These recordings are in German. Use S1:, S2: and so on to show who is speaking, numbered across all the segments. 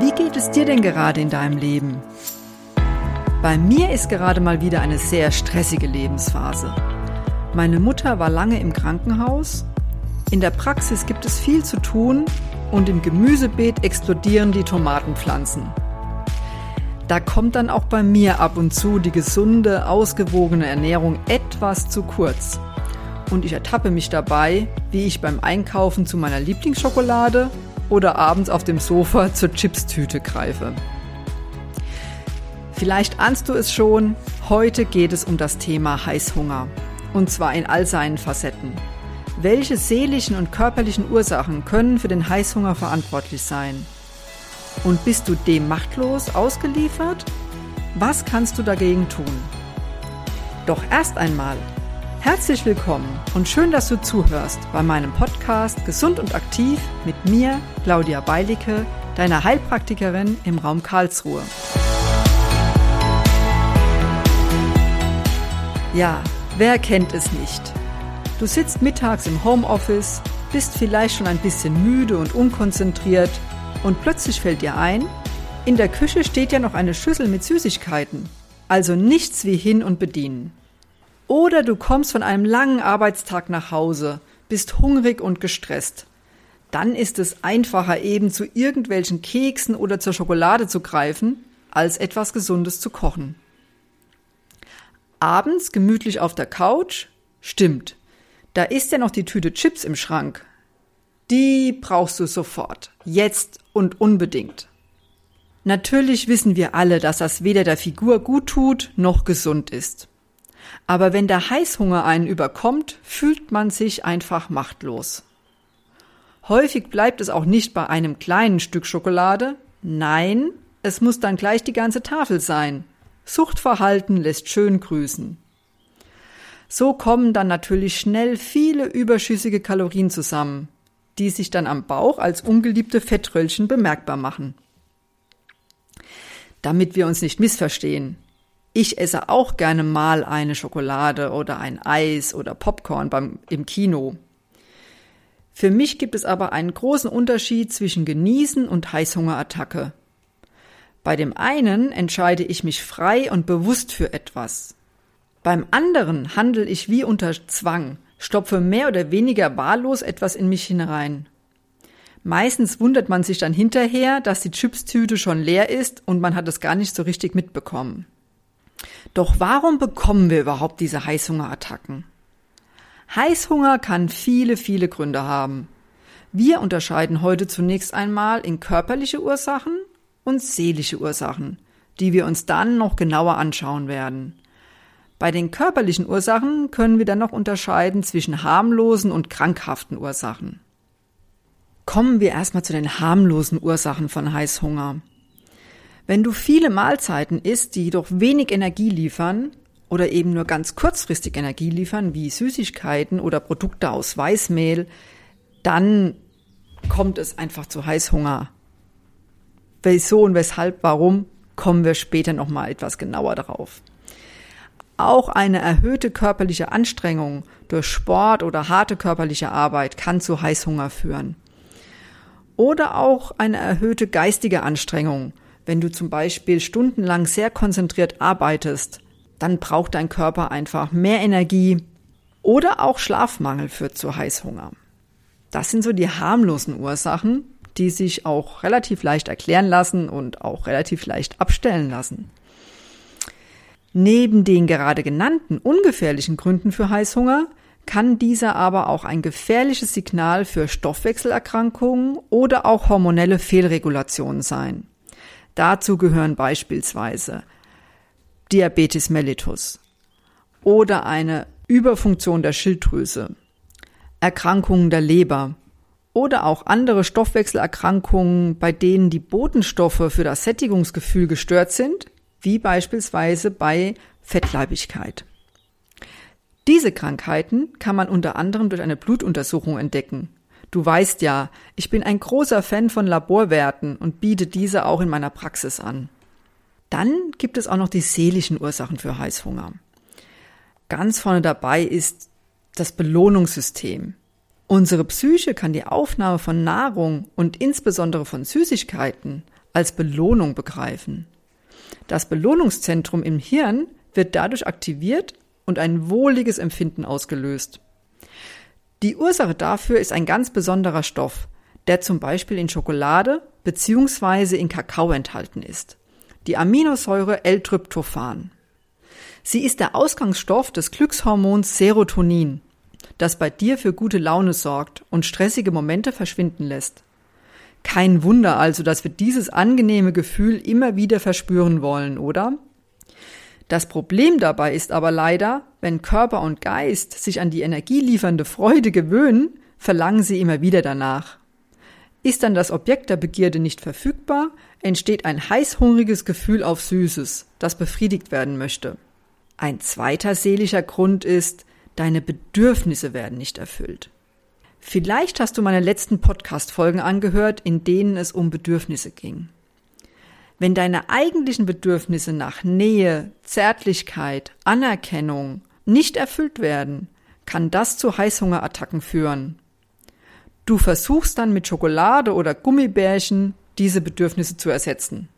S1: Wie geht es dir denn gerade in deinem Leben? Bei mir ist gerade mal wieder eine sehr stressige Lebensphase. Meine Mutter war lange im Krankenhaus. In der Praxis gibt es viel zu tun und im Gemüsebeet explodieren die Tomatenpflanzen. Da kommt dann auch bei mir ab und zu die gesunde, ausgewogene Ernährung etwas zu kurz. Und ich ertappe mich dabei, wie ich beim Einkaufen zu meiner Lieblingsschokolade oder abends auf dem Sofa zur Chipstüte greife. Vielleicht ahnst du es schon, heute geht es um das Thema Heißhunger. Und zwar in all seinen Facetten. Welche seelischen und körperlichen Ursachen können für den Heißhunger verantwortlich sein? Und bist du dem machtlos ausgeliefert? Was kannst du dagegen tun? Doch erst einmal, herzlich willkommen und schön, dass du zuhörst bei meinem Podcast Gesund und Aktiv mit mir, Claudia Beilicke, deiner Heilpraktikerin im Raum Karlsruhe. Ja, wer kennt es nicht? Du sitzt mittags im Homeoffice, bist vielleicht schon ein bisschen müde und unkonzentriert und plötzlich fällt dir ein, in der Küche steht ja noch eine Schüssel mit Süßigkeiten, also nichts wie hin und bedienen. Oder du kommst von einem langen Arbeitstag nach Hause, bist hungrig und gestresst. Dann ist es einfacher eben zu irgendwelchen Keksen oder zur Schokolade zu greifen, als etwas Gesundes zu kochen. Abends gemütlich auf der Couch? Stimmt. Da ist ja noch die Tüte Chips im Schrank. Die brauchst du sofort. Jetzt und unbedingt. Natürlich wissen wir alle, dass das weder der Figur gut tut noch gesund ist. Aber wenn der Heißhunger einen überkommt, fühlt man sich einfach machtlos. Häufig bleibt es auch nicht bei einem kleinen Stück Schokolade. Nein, es muss dann gleich die ganze Tafel sein. Suchtverhalten lässt schön grüßen. So kommen dann natürlich schnell viele überschüssige Kalorien zusammen, die sich dann am Bauch als ungeliebte Fettröllchen bemerkbar machen. Damit wir uns nicht missverstehen. Ich esse auch gerne mal eine Schokolade oder ein Eis oder Popcorn beim, im Kino. Für mich gibt es aber einen großen Unterschied zwischen Genießen und Heißhungerattacke. Bei dem einen entscheide ich mich frei und bewusst für etwas. Beim anderen handle ich wie unter Zwang, stopfe mehr oder weniger wahllos etwas in mich hinein. Meistens wundert man sich dann hinterher, dass die Chipstüte schon leer ist und man hat es gar nicht so richtig mitbekommen. Doch warum bekommen wir überhaupt diese Heißhungerattacken? Heißhunger kann viele, viele Gründe haben. Wir unterscheiden heute zunächst einmal in körperliche Ursachen und seelische Ursachen, die wir uns dann noch genauer anschauen werden. Bei den körperlichen Ursachen können wir dann noch unterscheiden zwischen harmlosen und krankhaften Ursachen. Kommen wir erstmal zu den harmlosen Ursachen von Heißhunger. Wenn du viele Mahlzeiten isst, die jedoch wenig Energie liefern oder eben nur ganz kurzfristig Energie liefern, wie Süßigkeiten oder Produkte aus Weißmehl, dann kommt es einfach zu Heißhunger. Wieso und weshalb, warum, kommen wir später nochmal etwas genauer darauf. Auch eine erhöhte körperliche Anstrengung durch Sport oder harte körperliche Arbeit kann zu Heißhunger führen. Oder auch eine erhöhte geistige Anstrengung. Wenn du zum Beispiel stundenlang sehr konzentriert arbeitest, dann braucht dein Körper einfach mehr Energie. Oder auch Schlafmangel führt zu Heißhunger. Das sind so die harmlosen Ursachen, die sich auch relativ leicht erklären lassen und auch relativ leicht abstellen lassen. Neben den gerade genannten ungefährlichen Gründen für Heißhunger kann dieser aber auch ein gefährliches Signal für Stoffwechselerkrankungen oder auch hormonelle Fehlregulationen sein. Dazu gehören beispielsweise Diabetes mellitus oder eine Überfunktion der Schilddrüse, Erkrankungen der Leber oder auch andere Stoffwechselerkrankungen, bei denen die Botenstoffe für das Sättigungsgefühl gestört sind, wie beispielsweise bei Fettleibigkeit. Diese Krankheiten kann man unter anderem durch eine Blutuntersuchung entdecken. Du weißt ja, ich bin ein großer Fan von Laborwerten und biete diese auch in meiner Praxis an. Dann gibt es auch noch die seelischen Ursachen für Heißhunger. Ganz vorne dabei ist das Belohnungssystem. Unsere Psyche kann die Aufnahme von Nahrung und insbesondere von Süßigkeiten als Belohnung begreifen. Das Belohnungszentrum im Hirn wird dadurch aktiviert und ein wohliges Empfinden ausgelöst. Die Ursache dafür ist ein ganz besonderer Stoff, der zum Beispiel in Schokolade bzw. in Kakao enthalten ist. Die Aminosäure L-Tryptophan. Sie ist der Ausgangsstoff des Glückshormons Serotonin, das bei dir für gute Laune sorgt und stressige Momente verschwinden lässt. Kein Wunder also, dass wir dieses angenehme Gefühl immer wieder verspüren wollen, oder? Das Problem dabei ist aber leider, wenn Körper und Geist sich an die energieliefernde Freude gewöhnen, verlangen sie immer wieder danach. Ist dann das Objekt der Begierde nicht verfügbar, entsteht ein heißhungriges Gefühl auf Süßes, das befriedigt werden möchte. Ein zweiter seelischer Grund ist, deine Bedürfnisse werden nicht erfüllt. Vielleicht hast du meine letzten Podcast-Folgen angehört, in denen es um Bedürfnisse ging. Wenn deine eigentlichen Bedürfnisse nach Nähe, Zärtlichkeit, Anerkennung nicht erfüllt werden, kann das zu Heißhungerattacken führen. Du versuchst dann mit Schokolade oder Gummibärchen diese Bedürfnisse zu ersetzen.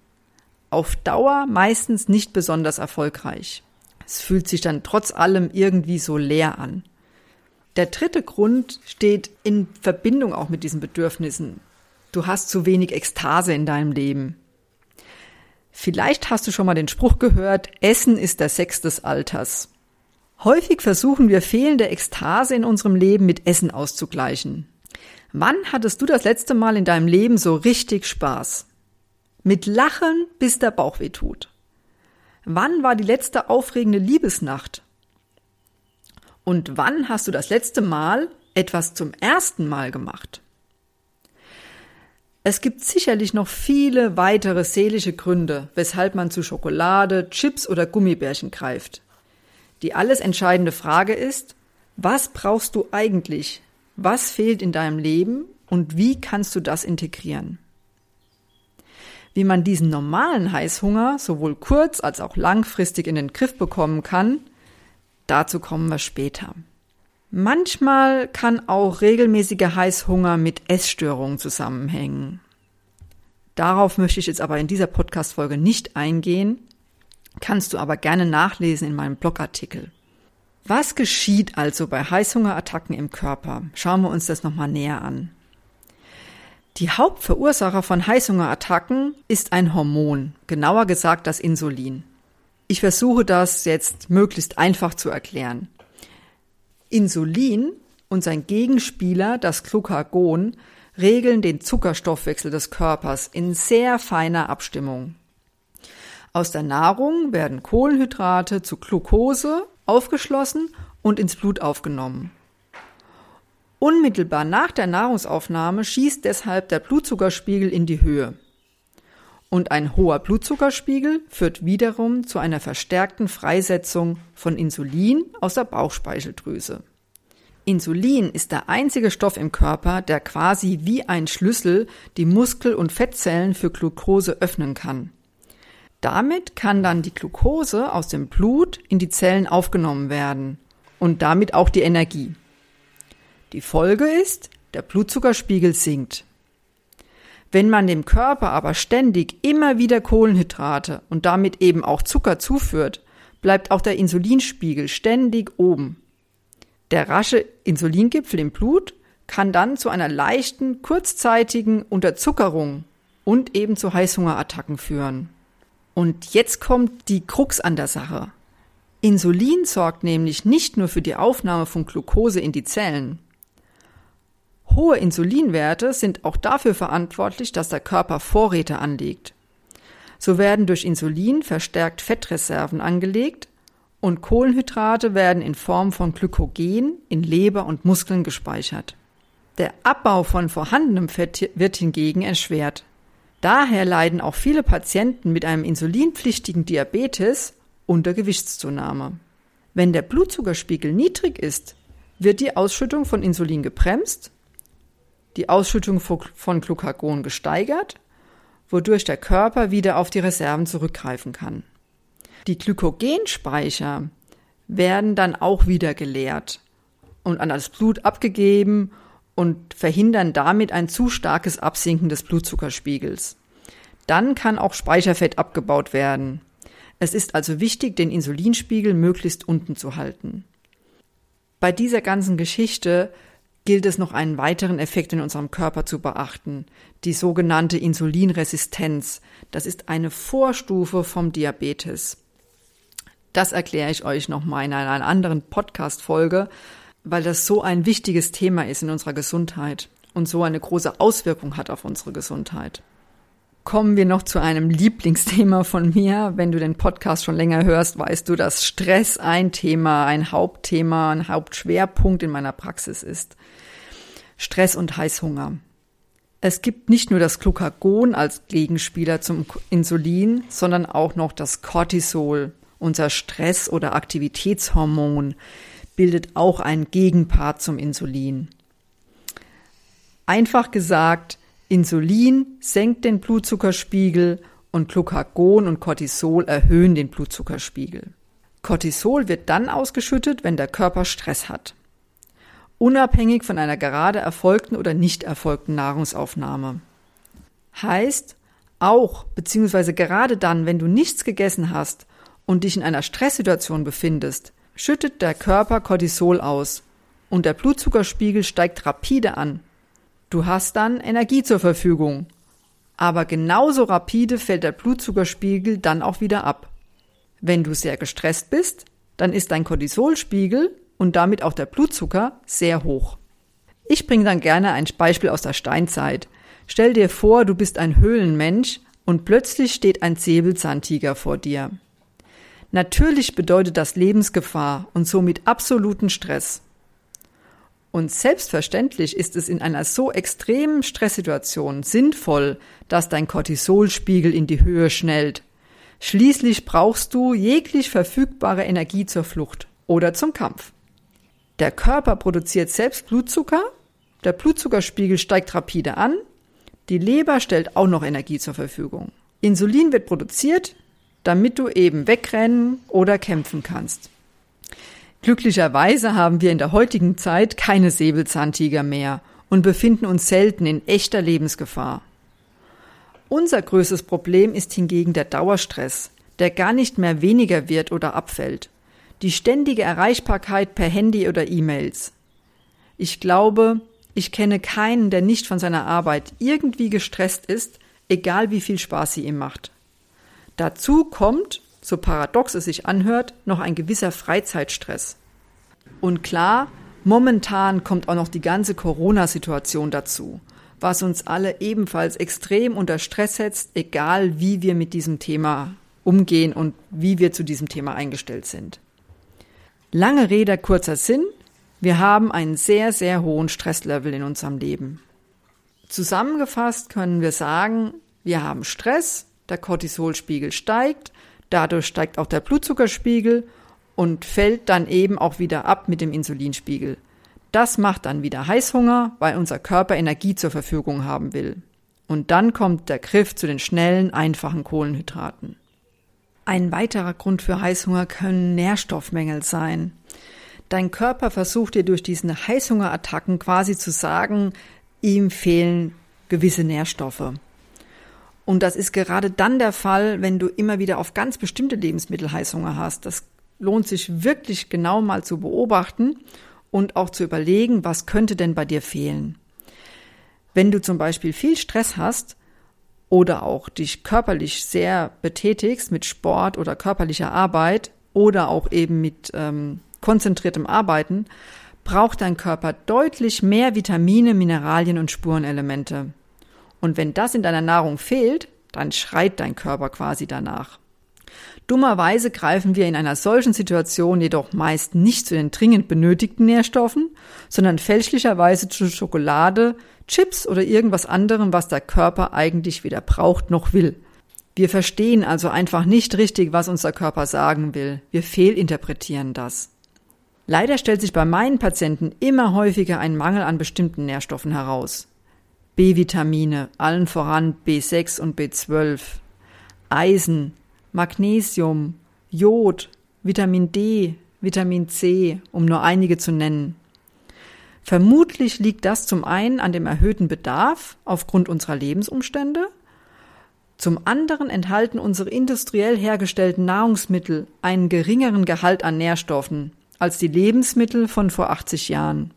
S1: Auf Dauer meistens nicht besonders erfolgreich. Es fühlt sich dann trotz allem irgendwie so leer an. Der dritte Grund steht in Verbindung auch mit diesen Bedürfnissen. Du hast zu wenig Ekstase in deinem Leben. Vielleicht hast du schon mal den Spruch gehört, Essen ist der Sex des Alters. Häufig versuchen wir fehlende Ekstase in unserem Leben mit Essen auszugleichen. Wann hattest du das letzte Mal in deinem Leben so richtig Spaß? Mit Lachen, bis der Bauch weh tut. Wann war die letzte aufregende Liebesnacht? Und wann hast du das letzte Mal etwas zum ersten Mal gemacht? Es gibt sicherlich noch viele weitere seelische Gründe, weshalb man zu Schokolade, Chips oder Gummibärchen greift. Die alles entscheidende Frage ist, was brauchst du eigentlich? Was fehlt in deinem Leben und wie kannst du das integrieren? Wie man diesen normalen Heißhunger sowohl kurz- als auch langfristig in den Griff bekommen kann, Dazu kommen wir später. Manchmal kann auch regelmäßiger Heißhunger mit Essstörungen zusammenhängen. Darauf möchte ich jetzt aber in dieser Podcast-Folge nicht eingehen, kannst du aber gerne nachlesen in meinem Blogartikel. Was geschieht also bei Heißhungerattacken im Körper? Schauen wir uns das nochmal näher an. Die Hauptverursacher von Heißhungerattacken ist ein Hormon, genauer gesagt das Insulin. Ich versuche das jetzt möglichst einfach zu erklären. Insulin und sein Gegenspieler, das Glucagon, regeln den Zuckerstoffwechsel des Körpers in sehr feiner Abstimmung. Aus der Nahrung werden Kohlenhydrate zu Glucose aufgeschlossen und ins Blut aufgenommen. Unmittelbar nach der Nahrungsaufnahme schießt deshalb der Blutzuckerspiegel in die Höhe. Und ein hoher Blutzuckerspiegel führt wiederum zu einer verstärkten Freisetzung von Insulin aus der Bauchspeicheldrüse. Insulin ist der einzige Stoff im Körper, der quasi wie ein Schlüssel die Muskel- und Fettzellen für Glucose öffnen kann. Damit kann dann die Glucose aus dem Blut in die Zellen aufgenommen werden und damit auch die Energie. Die Folge ist, der Blutzuckerspiegel sinkt. Wenn man dem Körper aber ständig immer wieder Kohlenhydrate und damit eben auch Zucker zuführt, bleibt auch der Insulinspiegel ständig oben. Der rasche Insulingipfel im Blut kann dann zu einer leichten, kurzzeitigen Unterzuckerung und eben zu Heißhungerattacken führen. Und jetzt kommt die Krux an der Sache. Insulin sorgt nämlich nicht nur für die Aufnahme von Glucose in die Zellen, Hohe Insulinwerte sind auch dafür verantwortlich, dass der Körper Vorräte anlegt. So werden durch Insulin verstärkt Fettreserven angelegt und Kohlenhydrate werden in Form von Glykogen in Leber und Muskeln gespeichert. Der Abbau von vorhandenem Fett wird hingegen erschwert. Daher leiden auch viele Patienten mit einem insulinpflichtigen Diabetes unter Gewichtszunahme. Wenn der Blutzuckerspiegel niedrig ist, wird die Ausschüttung von Insulin gebremst die Ausschüttung von Glucagon gesteigert, wodurch der Körper wieder auf die Reserven zurückgreifen kann. Die Glykogenspeicher werden dann auch wieder geleert und an das Blut abgegeben und verhindern damit ein zu starkes Absinken des Blutzuckerspiegels. Dann kann auch Speicherfett abgebaut werden. Es ist also wichtig, den Insulinspiegel möglichst unten zu halten. Bei dieser ganzen Geschichte gilt es noch einen weiteren Effekt in unserem Körper zu beachten, die sogenannte Insulinresistenz. Das ist eine Vorstufe vom Diabetes. Das erkläre ich euch nochmal in einer anderen Podcast-Folge, weil das so ein wichtiges Thema ist in unserer Gesundheit und so eine große Auswirkung hat auf unsere Gesundheit. Kommen wir noch zu einem Lieblingsthema von mir. Wenn du den Podcast schon länger hörst, weißt du, dass Stress ein Thema, ein Hauptthema, ein Hauptschwerpunkt in meiner Praxis ist. Stress und Heißhunger. Es gibt nicht nur das Glucagon als Gegenspieler zum Insulin, sondern auch noch das Cortisol, unser Stress- oder Aktivitätshormon, bildet auch einen Gegenpart zum Insulin. Einfach gesagt, Insulin senkt den Blutzuckerspiegel und Glucagon und Cortisol erhöhen den Blutzuckerspiegel. Cortisol wird dann ausgeschüttet, wenn der Körper Stress hat unabhängig von einer gerade erfolgten oder nicht erfolgten Nahrungsaufnahme. Heißt, auch bzw. gerade dann, wenn du nichts gegessen hast und dich in einer Stresssituation befindest, schüttet der Körper Cortisol aus und der Blutzuckerspiegel steigt rapide an. Du hast dann Energie zur Verfügung, aber genauso rapide fällt der Blutzuckerspiegel dann auch wieder ab. Wenn du sehr gestresst bist, dann ist dein Cortisolspiegel und damit auch der Blutzucker sehr hoch. Ich bringe dann gerne ein Beispiel aus der Steinzeit. Stell dir vor, du bist ein Höhlenmensch und plötzlich steht ein Säbelzahntiger vor dir. Natürlich bedeutet das Lebensgefahr und somit absoluten Stress. Und selbstverständlich ist es in einer so extremen Stresssituation sinnvoll, dass dein Cortisolspiegel in die Höhe schnellt. Schließlich brauchst du jeglich verfügbare Energie zur Flucht oder zum Kampf. Der Körper produziert selbst Blutzucker, der Blutzuckerspiegel steigt rapide an, die Leber stellt auch noch Energie zur Verfügung. Insulin wird produziert, damit du eben wegrennen oder kämpfen kannst. Glücklicherweise haben wir in der heutigen Zeit keine Säbelzahntiger mehr und befinden uns selten in echter Lebensgefahr. Unser größtes Problem ist hingegen der Dauerstress, der gar nicht mehr weniger wird oder abfällt die ständige Erreichbarkeit per Handy oder E-Mails. Ich glaube, ich kenne keinen, der nicht von seiner Arbeit irgendwie gestresst ist, egal wie viel Spaß sie ihm macht. Dazu kommt, so paradox es sich anhört, noch ein gewisser Freizeitstress. Und klar, momentan kommt auch noch die ganze Corona-Situation dazu, was uns alle ebenfalls extrem unter Stress setzt, egal wie wir mit diesem Thema umgehen und wie wir zu diesem Thema eingestellt sind. Lange Rede, kurzer Sinn. Wir haben einen sehr, sehr hohen Stresslevel in unserem Leben. Zusammengefasst können wir sagen, wir haben Stress, der Cortisolspiegel steigt, dadurch steigt auch der Blutzuckerspiegel und fällt dann eben auch wieder ab mit dem Insulinspiegel. Das macht dann wieder Heißhunger, weil unser Körper Energie zur Verfügung haben will. Und dann kommt der Griff zu den schnellen, einfachen Kohlenhydraten. Ein weiterer Grund für Heißhunger können Nährstoffmängel sein. Dein Körper versucht dir durch diesen Heißhungerattacken quasi zu sagen, ihm fehlen gewisse Nährstoffe. Und das ist gerade dann der Fall, wenn du immer wieder auf ganz bestimmte Lebensmittel Heißhunger hast. Das lohnt sich wirklich genau mal zu beobachten und auch zu überlegen, was könnte denn bei dir fehlen. Wenn du zum Beispiel viel Stress hast, oder auch dich körperlich sehr betätigst mit Sport oder körperlicher Arbeit oder auch eben mit ähm, konzentriertem Arbeiten, braucht dein Körper deutlich mehr Vitamine, Mineralien und Spurenelemente. Und wenn das in deiner Nahrung fehlt, dann schreit dein Körper quasi danach. Dummerweise greifen wir in einer solchen Situation jedoch meist nicht zu den dringend benötigten Nährstoffen, sondern fälschlicherweise zu Schokolade, Chips oder irgendwas anderem, was der Körper eigentlich weder braucht noch will. Wir verstehen also einfach nicht richtig, was unser Körper sagen will. Wir fehlinterpretieren das. Leider stellt sich bei meinen Patienten immer häufiger ein Mangel an bestimmten Nährstoffen heraus. B-Vitamine, allen voran B6 und B12, Eisen, Magnesium, Jod, Vitamin D, Vitamin C, um nur einige zu nennen. Vermutlich liegt das zum einen an dem erhöhten Bedarf aufgrund unserer Lebensumstände, Zum anderen enthalten unsere industriell hergestellten Nahrungsmittel einen geringeren Gehalt an Nährstoffen als die Lebensmittel von vor 80 Jahren.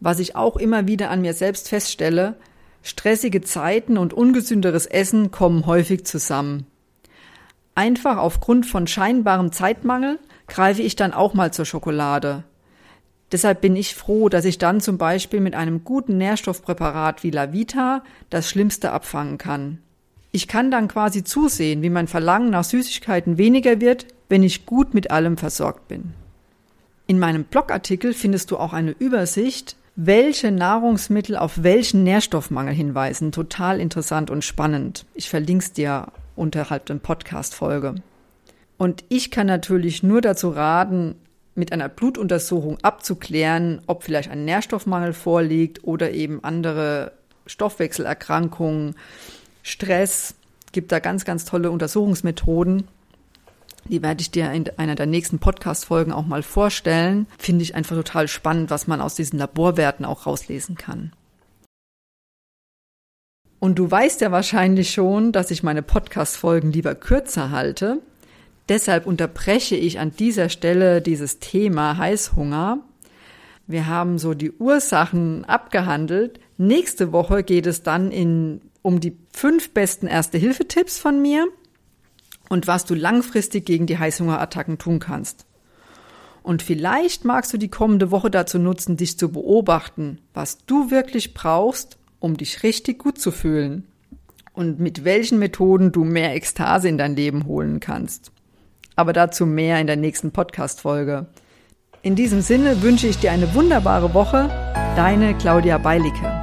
S1: Was ich auch immer wieder an mir selbst feststelle, stressige Zeiten und ungesünderes Essen kommen häufig zusammen. Einfach aufgrund von scheinbarem Zeitmangel greife ich dann auch mal zur Schokolade. Deshalb bin ich froh, dass ich dann zum Beispiel mit einem guten Nährstoffpräparat wie Lavita das Schlimmste abfangen kann. Ich kann dann quasi zusehen, wie mein Verlangen nach Süßigkeiten weniger wird, wenn ich gut mit allem versorgt bin. In meinem Blogartikel findest du auch eine Übersicht, welche Nahrungsmittel auf welchen Nährstoffmangel hinweisen. Total interessant und spannend. Ich verlinke es dir unterhalb der Podcast-Folge. Und ich kann natürlich nur dazu raten, mit einer Blutuntersuchung abzuklären, ob vielleicht ein Nährstoffmangel vorliegt oder eben andere Stoffwechselerkrankungen, Stress. Gibt da ganz, ganz tolle Untersuchungsmethoden. Die werde ich dir in einer der nächsten Podcast-Folgen auch mal vorstellen. Finde ich einfach total spannend, was man aus diesen Laborwerten auch rauslesen kann. Und du weißt ja wahrscheinlich schon, dass ich meine Podcast-Folgen lieber kürzer halte. Deshalb unterbreche ich an dieser Stelle dieses Thema Heißhunger. Wir haben so die Ursachen abgehandelt. Nächste Woche geht es dann in, um die fünf besten Erste-Hilfe-Tipps von mir und was du langfristig gegen die Heißhungerattacken tun kannst. Und vielleicht magst du die kommende Woche dazu nutzen, dich zu beobachten, was du wirklich brauchst, um dich richtig gut zu fühlen und mit welchen Methoden du mehr Ekstase in dein Leben holen kannst. Aber dazu mehr in der nächsten Podcast-Folge. In diesem Sinne wünsche ich dir eine wunderbare Woche. Deine Claudia Beilicke.